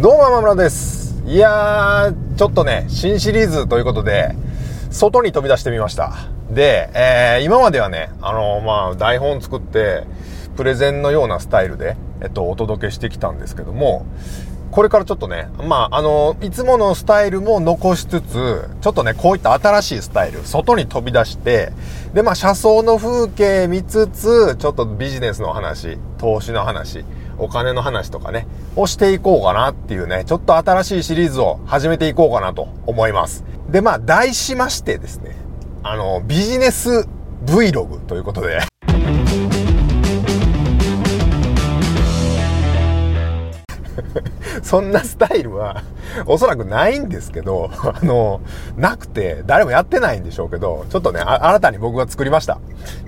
どうも、山村です。いやー、ちょっとね、新シリーズということで、外に飛び出してみました。で、えー、今まではね、あのー、まあ、台本作って、プレゼンのようなスタイルで、えっと、お届けしてきたんですけども、これからちょっとね、まあ、あの、いつものスタイルも残しつつ、ちょっとね、こういった新しいスタイル、外に飛び出して、で、まあ、車窓の風景見つつ、ちょっとビジネスの話、投資の話、お金の話とかね、をしていこうかなっていうね、ちょっと新しいシリーズを始めていこうかなと思います。で、まあ、題しましてですね、あの、ビジネス Vlog ということで そんなスタイルは、おそらくないんですけど、あの、なくて、誰もやってないんでしょうけど、ちょっとね、新たに僕が作りました。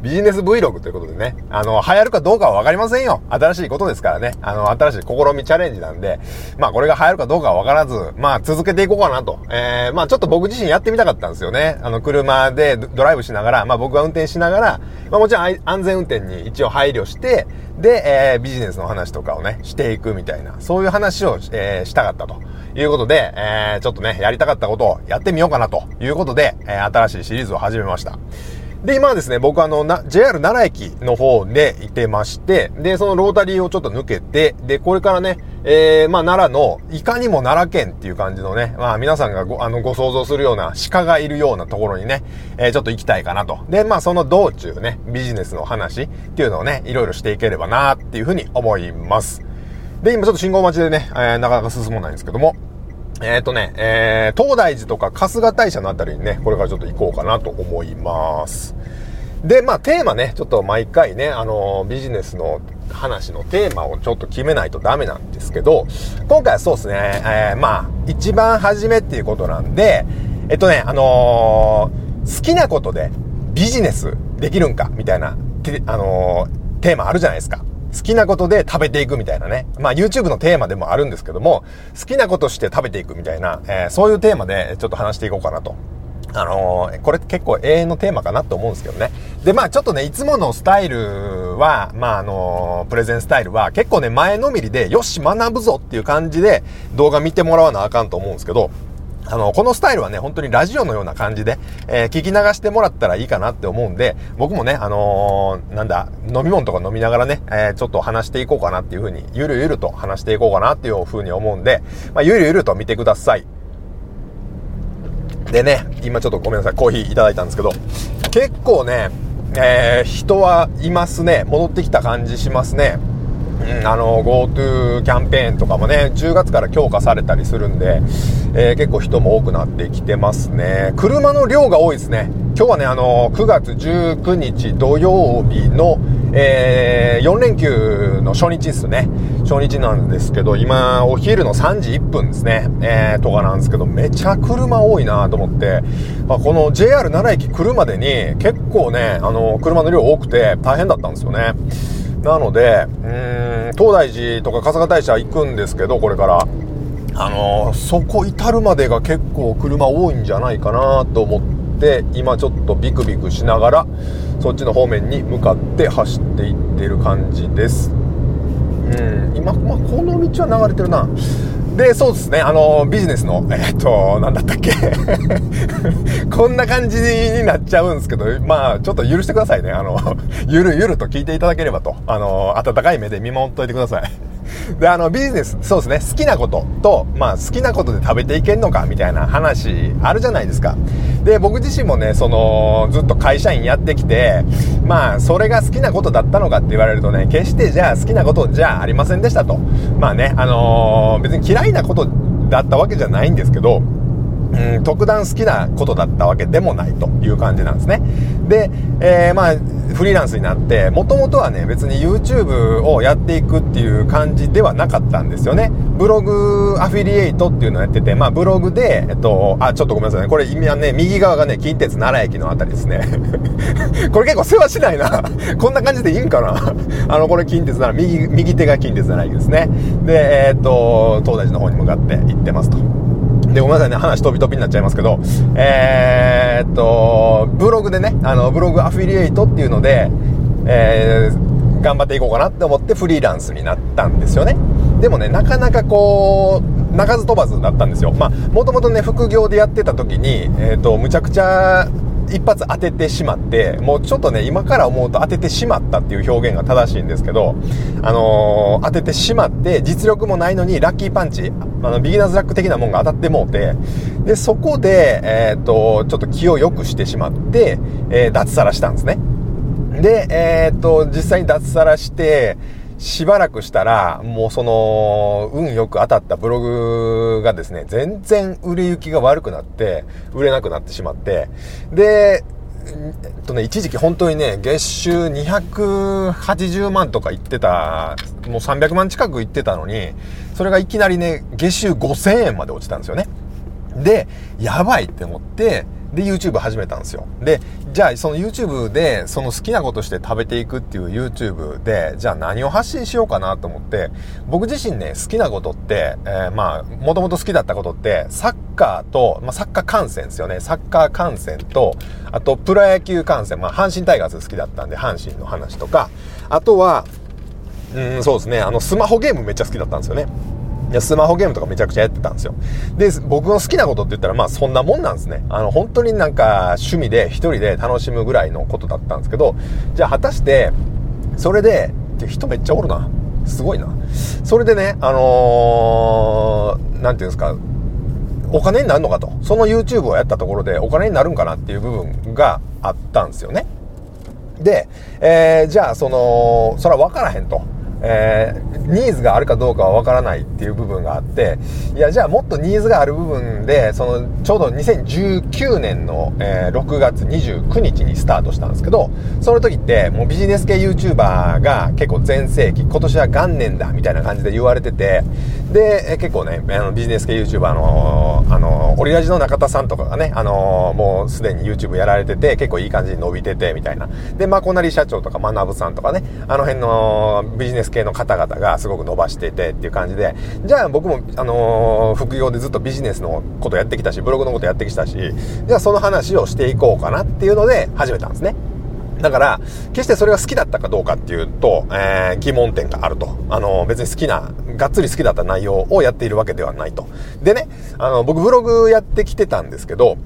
ビジネス Vlog ということでね、あの、流行るかどうかはわかりませんよ。新しいことですからね。あの、新しい試みチャレンジなんで、まあこれが流行るかどうかはわからず、まあ続けていこうかなと。えー、まあちょっと僕自身やってみたかったんですよね。あの、車でドライブしながら、まあ僕が運転しながら、まあもちろん安全運転に一応配慮して、で、えー、ビジネスの話とかをね、していくみたいな、そういう話を、えー、したかったというということで、えー、ちょっとね、やりたかったことをやってみようかなということで、えー、新しいシリーズを始めました。で、今はですね、僕あの、JR 奈良駅の方でいてまして、で、そのロータリーをちょっと抜けて、で、これからね、えー、まあ、奈良の、いかにも奈良県っていう感じのね、まあ、皆さんがご、あの、ご想像するような鹿がいるようなところにね、えー、ちょっと行きたいかなと。で、まあ、その道中ね、ビジネスの話っていうのをね、いろいろしていければなっていうふうに思います。で、今ちょっと信号待ちでね、えー、なかなか進まないんですけども、えっ、ー、とね、えー、東大寺とか春日大社のあたりにね、これからちょっと行こうかなと思います。で、まあテーマね、ちょっと毎回ね、あのー、ビジネスの話のテーマをちょっと決めないとダメなんですけど、今回はそうですね、えー、まあ、一番初めっていうことなんで、えっとね、あのー、好きなことでビジネスできるんかみたいな、あのー、テーマあるじゃないですか。好きなことで食べていくみたいなね。まあ YouTube のテーマでもあるんですけども、好きなことして食べていくみたいな、えー、そういうテーマでちょっと話していこうかなと。あのー、これ結構永遠のテーマかなと思うんですけどね。で、まあちょっとね、いつものスタイルは、まああのー、プレゼンスタイルは結構ね、前のめりで、よし、学ぶぞっていう感じで動画見てもらわなあかんと思うんですけど、あの、このスタイルはね、本当にラジオのような感じで、えー、聞き流してもらったらいいかなって思うんで、僕もね、あのー、なんだ、飲み物とか飲みながらね、えー、ちょっと話していこうかなっていうふうに、ゆるゆると話していこうかなっていうふうに思うんで、まあ、ゆるゆると見てください。でね、今ちょっとごめんなさい、コーヒーいただいたんですけど、結構ね、えー、人はいますね。戻ってきた感じしますね。あの、GoTo キャンペーンとかもね、10月から強化されたりするんで、えー、結構人も多くなってきてますね。車の量が多いですね。今日はね、あの、9月19日土曜日の、えー、4連休の初日ですね。初日なんですけど、今、お昼の3時1分ですね。えー、とかなんですけど、めちゃ車多いなと思って、まあ、この JR 奈良駅来るまでに結構ね、あの、車の量多くて大変だったんですよね。なので、うん、東大寺とか春日大社行くんですけど、これから。あのー、そこ至るまでが結構車多いんじゃないかなと思って、今ちょっとビクビクしながら、そっちの方面に向かって走っていってる感じです。うん、今、まあ、この道は流れてるな。で、そうですね、あの、ビジネスの、え、っと、なんだったっけ こんな感じになっちゃうんですけど、まあ、ちょっと許してくださいね。あの、ゆるゆると聞いていただければと、あの、温かい目で見守っておいてください。で、あの、ビジネス、そうですね、好きなことと、まあ、好きなことで食べていけんのか、みたいな話、あるじゃないですか。で、僕自身もね、その、ずっと会社員やってきて、まあ、それが好きなことだったのかって言われるとね、決してじゃあ好きなことじゃありませんでしたと。まあね、あのー、別に嫌いなことだったわけじゃないんですけど、うん、特段好きなことだったわけでもないという感じなんですね。で、えー、まあ、フリーランスになって、もともとはね、別に YouTube をやっていくっていう感じではなかったんですよね。ブログアフィリエイトっていうのをやってて、まあブログで、えっと、あ、ちょっとごめんなさいね。これ意味はね、右側がね、近鉄奈良駅のあたりですね。これ結構世話しないな。こんな感じでいいんかなあの、これ近鉄奈良、右、右手が近鉄奈良駅ですね。で、えー、っと、東大寺の方に向かって行ってますと。で、ごめんなさいね、話飛び飛びになっちゃいますけど、えー、っと、ブログでね、あの、ブログアフィリエイトっていうので、えー、頑張っていこうかなって思ってフリーランスになったんですよね。でもね、なかなかこう、鳴かず飛ばずだったんですよ。まあ、もともとね、副業でやってた時に、えっ、と、むちゃくちゃ一発当ててしまって、もうちょっとね、今から思うと当ててしまったっていう表現が正しいんですけど、あのー、当ててしまって、実力もないのにラッキーパンチ、あの、ビギナーズラック的なもんが当たってもうて、で、そこで、えっ、と、ちょっと気を良くしてしまって、えー、脱サラしたんですね。で、えっ、と、実際に脱サラして、しばらくしたら、もうその、運よく当たったブログがですね、全然売れ行きが悪くなって、売れなくなってしまって、で、えっとね、一時期本当にね、月収280万とか言ってた、もう300万近く言ってたのに、それがいきなりね、月収5000円まで落ちたんですよね。で、やばいって思って、で、YouTube 始めたんですよ。で、じゃあ、その YouTube で、その好きなことして食べていくっていう YouTube で、じゃあ何を発信しようかなと思って、僕自身ね、好きなことって、えー、まあ、もともと好きだったことって、サッカーと、まあ、サッカー観戦ですよね。サッカー観戦と、あと、プロ野球観戦、まあ、阪神タイガース好きだったんで、阪神の話とか、あとは、うん、そうですね、あの、スマホゲームめっちゃ好きだったんですよね。いや、スマホゲームとかめちゃくちゃやってたんですよ。で、僕の好きなことって言ったら、まあそんなもんなんですね。あの、本当になんか趣味で一人で楽しむぐらいのことだったんですけど、じゃあ果たして、それでて、人めっちゃおるな。すごいな。それでね、あのー、なんていうんですか、お金になるのかと。その YouTube をやったところでお金になるんかなっていう部分があったんですよね。で、えー、じゃあその、それは分からへんと。えー、ニーズがあるかどうかはわからないっていう部分があって、いや、じゃあもっとニーズがある部分で、その、ちょうど2019年の、えー、6月29日にスタートしたんですけど、その時って、もうビジネス系 YouTuber が結構全盛期、今年は元年だ、みたいな感じで言われてて、で、結構ね、あの、ビジネス系 YouTuber の、あの、オリラジの中田さんとかがね、あの、もうすでに YouTube やられてて、結構いい感じに伸びてて、みたいな。で、まこなり社長とか、まなぶさんとかね、あの辺のビジネス系の方々がすごく伸ばしててっていう感じで、じゃあ僕も、あの、副業でずっとビジネスのことやってきたし、ブログのことやってきたし、じゃあその話をしていこうかなっていうので始めたんですね。だから、決してそれが好きだったかどうかっていうと、えー、疑問点があると。あの、別に好きな、がっつり好きだった内容をやっているわけではないと。でね、あの、僕ブログやってきてたんですけど、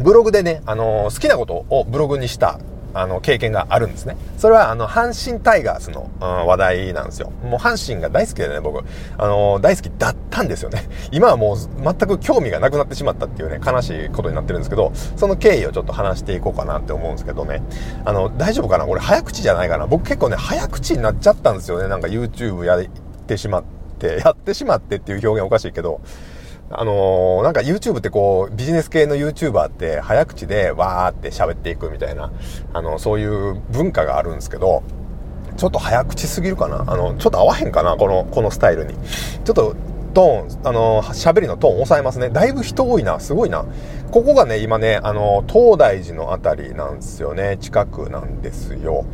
ブログでね、あの、好きなことをブログにしたあの、経験があるんですね。それは、あの、阪神タイガースの、うん、話題なんですよ。もう阪神が大好きでね、僕、あの、大好きだったんですよね。今はもう全く興味がなくなってしまったっていうね、悲しいことになってるんですけど、その経緯をちょっと話していこうかなって思うんですけどね。あの、大丈夫かな？これ早口じゃないかな？僕結構ね、早口になっちゃったんですよね。なんか YouTube やってしまって、やってしまってっていう表現おかしいけど、あのー、なんか YouTube ってこう、ビジネス系の YouTuber って早口でわーって喋っていくみたいな、あの、そういう文化があるんですけど、ちょっと早口すぎるかな？あの、ちょっと合わへんかな？この、このスタイルに。ちょっとトーン、あの、喋りのトーン抑えますね。だいぶ人多いな。すごいな。ここがね、今ね、あの、東大寺のあたりなんですよね。近くなんですよ。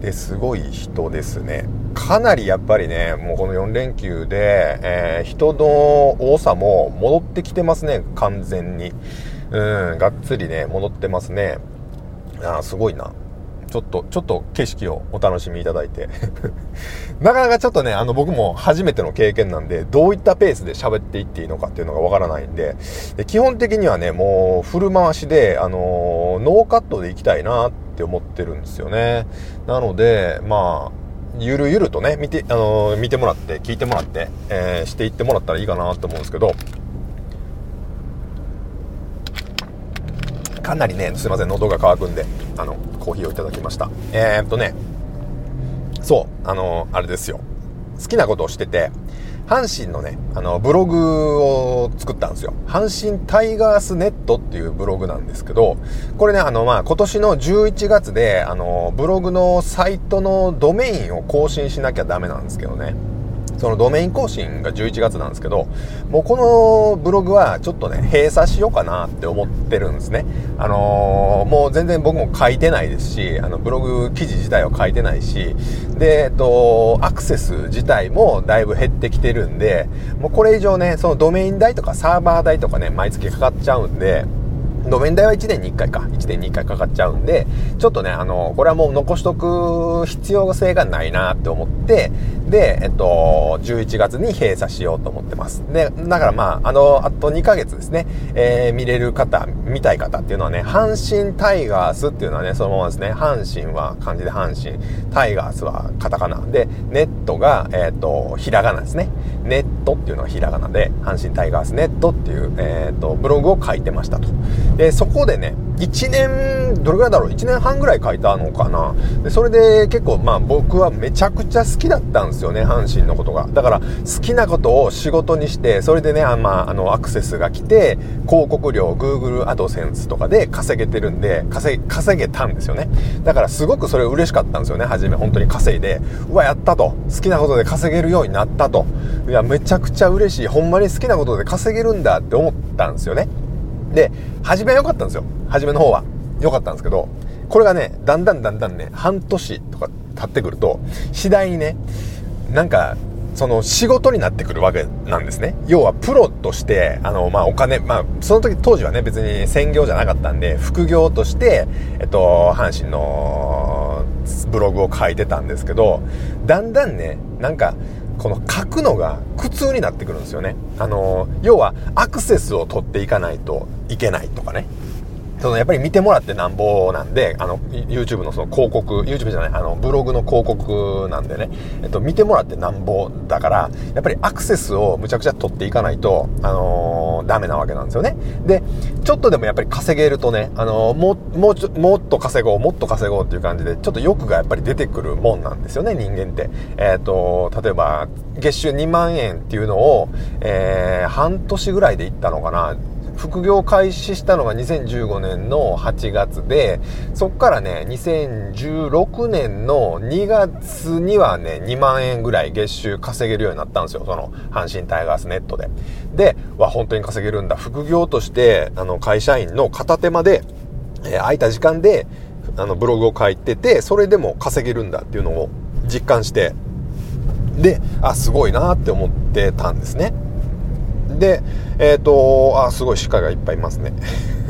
で、すごい人ですね。かなりやっぱりね、もうこの4連休で、えー、人の多さも戻ってきてますね。完全に。うん、がっつりね、戻ってますね。あすごいな。ちょっと、ちょっと景色をお楽しみいただいて。なかなかちょっとね、あの僕も初めての経験なんで、どういったペースで喋っていっていいのかっていうのがわからないんで。で、基本的にはね、もうフル回しで、あのー、ノーカットで行きたいなって思ってるんですよね。なので、まあ、ゆるゆるとね、見て、あのー、見てもらって、聞いてもらって、えー、していってもらったらいいかなと思うんですけど、かなりね、すいません、喉が渇くんで、あの、コーヒーをいただきました。えー、っとね、そう、あの、あれですよ。好きなことをしてて、阪神のね、あの、ブログを作ったんですよ。阪神タイガースネットっていうブログなんですけど、これね、あの、まあ、今年の11月で、あの、ブログのサイトのドメインを更新しなきゃダメなんですけどね。そのドメイン更新が11月なんですけど、もうこのブログはちょっとね、閉鎖しようかなって思ってるんですね。あのー、もう全然僕も書いてないですし、あの、ブログ記事自体は書いてないし、で、えっと、アクセス自体もだいぶ減ってきてるんで、もうこれ以上ね、そのドメイン代とかサーバー代とかね、毎月かかっちゃうんで、路面代は1年に1回か。1年に1回かかっちゃうんで、ちょっとね、あの、これはもう残しとく必要性がないなって思って、で、えっと、11月に閉鎖しようと思ってます。で、だからまあ、あの、あと2ヶ月ですね、えー、見れる方、見たい方っていうのはね、阪神タイガースっていうのはね、そのままですね、阪神は漢字で阪神、タイガースはカタカナで、ネットが、えっと、ひらがなですね。ネットっていうのはひらがなで、阪神タイガースネットっていう、えっと、ブログを書いてましたと。で、そこでね、1年、どれぐらいだろう ?1 年半ぐらい書いたのかなで、それで結構まあ僕はめちゃくちゃ好きだったんですよね、阪神のことが。だから好きなことを仕事にして、それでね、あまあ、あの、アクセスが来て、広告料、Google AdSense とかで稼げてるんで、稼稼げたんですよね。だからすごくそれ嬉しかったんですよね、初め本当に稼いで。うわ、やったと。好きなことで稼げるようになったと。いや、めちゃくちゃ嬉しい。ほんまに好きなことで稼げるんだって思ったんですよね。で、初めは良かったんですよ。初めの方は。良かったんですけど、これがね、だんだんだんだんね、半年とか経ってくると、次第にね、なんか、その仕事になってくるわけなんですね。要はプロとして、あの、まあ、お金、まあ、その時当時はね、別に専業じゃなかったんで、副業として、えっと、阪神のブログを書いてたんですけど、だんだんね、なんか、この書くのが苦痛になってくるんですよね。あの、要はアクセスを取っていかないといけないとかね。そのやっぱり見てもらってなんぼなんで、あの、YouTube のその広告、YouTube じゃない、あの、ブログの広告なんでね、えっと、見てもらってなんぼだから、やっぱりアクセスをむちゃくちゃ取っていかないと、あのー、ダメなわけなんですよね。で、ちょっとでもやっぱり稼げるとね、あのー、も、もうちょ、もっと稼ごう、もっと稼ごうっていう感じで、ちょっと欲がやっぱり出てくるもんなんですよね、人間って。えっ、と、例えば、月収2万円っていうのを、えー、半年ぐらいでいったのかな、副業開始したのが2015年の8月で、そっからね、2016年の2月にはね、2万円ぐらい月収稼げるようになったんですよ。その、阪神タイガースネットで。で、わ、本当に稼げるんだ。副業として、あの、会社員の片手間で、えー、空いた時間で、あの、ブログを書いてて、それでも稼げるんだっていうのを実感して、で、あ、すごいなって思ってたんですね。で、えっ、ー、と、あ、すごい鹿がいっぱいいますね。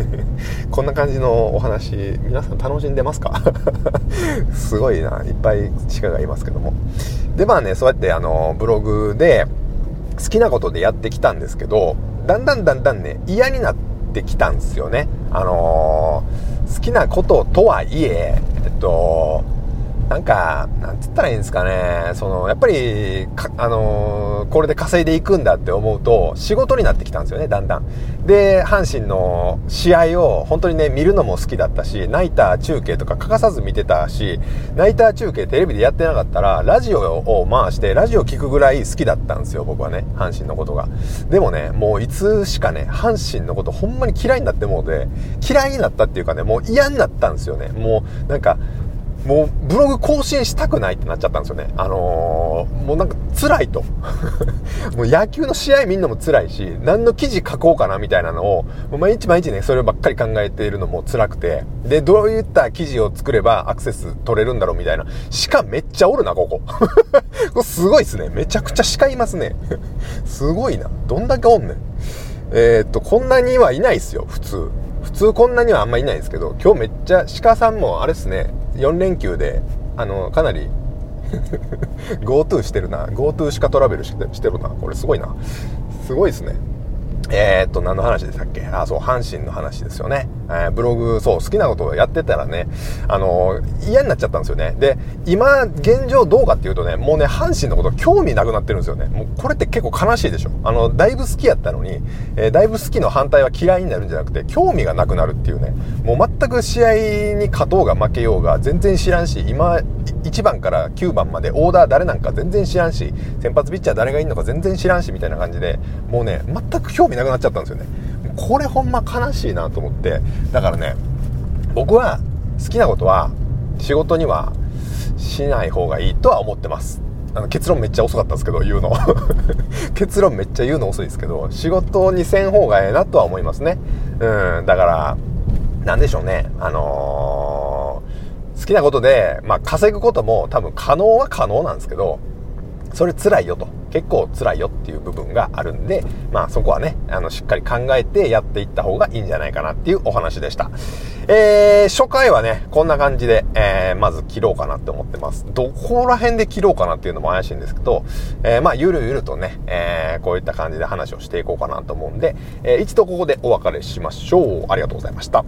こんな感じのお話、皆さん楽しんでますか？すごいな、いっぱい鹿がいますけども。で、まあね、そうやってあの、ブログで好きなことでやってきたんですけど、だんだんだんだんね、嫌になってきたんですよね。あのー、好きなこととはいえ、えっと、なんか、なんつったらいいんですかね、その、やっぱり、あのー、これで稼いでいくんだって思うと、仕事になってきたんですよね、だんだん。で、阪神の試合を本当にね、見るのも好きだったし、ナイター中継とか欠かさず見てたし、ナイター中継テレビでやってなかったら、ラジオを回して、ラジオ聞くぐらい好きだったんですよ、僕はね、阪神のことが。でもね、もういつしかね、阪神のことほんまに嫌いになってもうて、嫌いになったっていうかね、もう嫌になったんですよね。もう、なんか、もうブログ更新したくないってなっちゃったんですよね。あのー、もうなんか辛いと。もう野球の試合見んのも辛いし、何の記事書こうかなみたいなのを、毎日毎日ね、そればっかり考えているのも辛くて、で、どういった記事を作ればアクセス取れるんだろうみたいな。鹿めっちゃおるな、ここ。こすごいっすね。めちゃくちゃ鹿いますね。すごいな。どんだけおんねん。えー、っと、こんなにはいないっすよ、普通。普通こんなにはあんまいないですけど、今日めっちゃ鹿さんもあれっすね、4連休で、あの、かなり GoTo してるな。GoTo しかトラベルしてしてるな。これすごいな。すごいですね。えー、っと、何の話でしたっけ？あ、そう、阪神の話ですよね。えー、ブログ、そう、好きなことをやってたらね、あのー、嫌になっちゃったんですよね。で、今、現状どうかっていうとね、もうね、阪神のこと興味なくなってるんですよね。もう、これって結構悲しいでしょ。あの、だいぶ好きやったのに、えー、だいぶ好きの反対は嫌いになるんじゃなくて、興味がなくなるっていうね、もう全く試合に勝とうが負けようが全然知らんし、今、1番から9番までオーダー誰なんか全然知らんし、先発ピッチャー誰がいいのか全然知らんし、みたいな感じで、もうね、全く興味なくなっちゃったんですよね。これほんま悲しいなと思って、だからね、僕は好きなことは仕事にはしない方がいいとは思ってます。あの結論めっちゃ遅かったんですけど、言うの。結論めっちゃ言うの遅いですけど、仕事にせん方がええなとは思いますね。うん、だから、なんでしょうね。あのー、好きなことで、まあ稼ぐことも多分可能は可能なんですけど、それ辛いよと。結構辛いよっていう部分があるんで、まあそこはね、あの、しっかり考えてやっていった方がいいんじゃないかなっていうお話でした。えー、初回はね、こんな感じで、えー、まず切ろうかなって思ってます。どこら辺で切ろうかなっていうのも怪しいんですけど、えー、まあ、ゆるゆるとね、えー、こういった感じで話をしていこうかなと思うんで、えー、一度ここでお別れしましょう。ありがとうございました。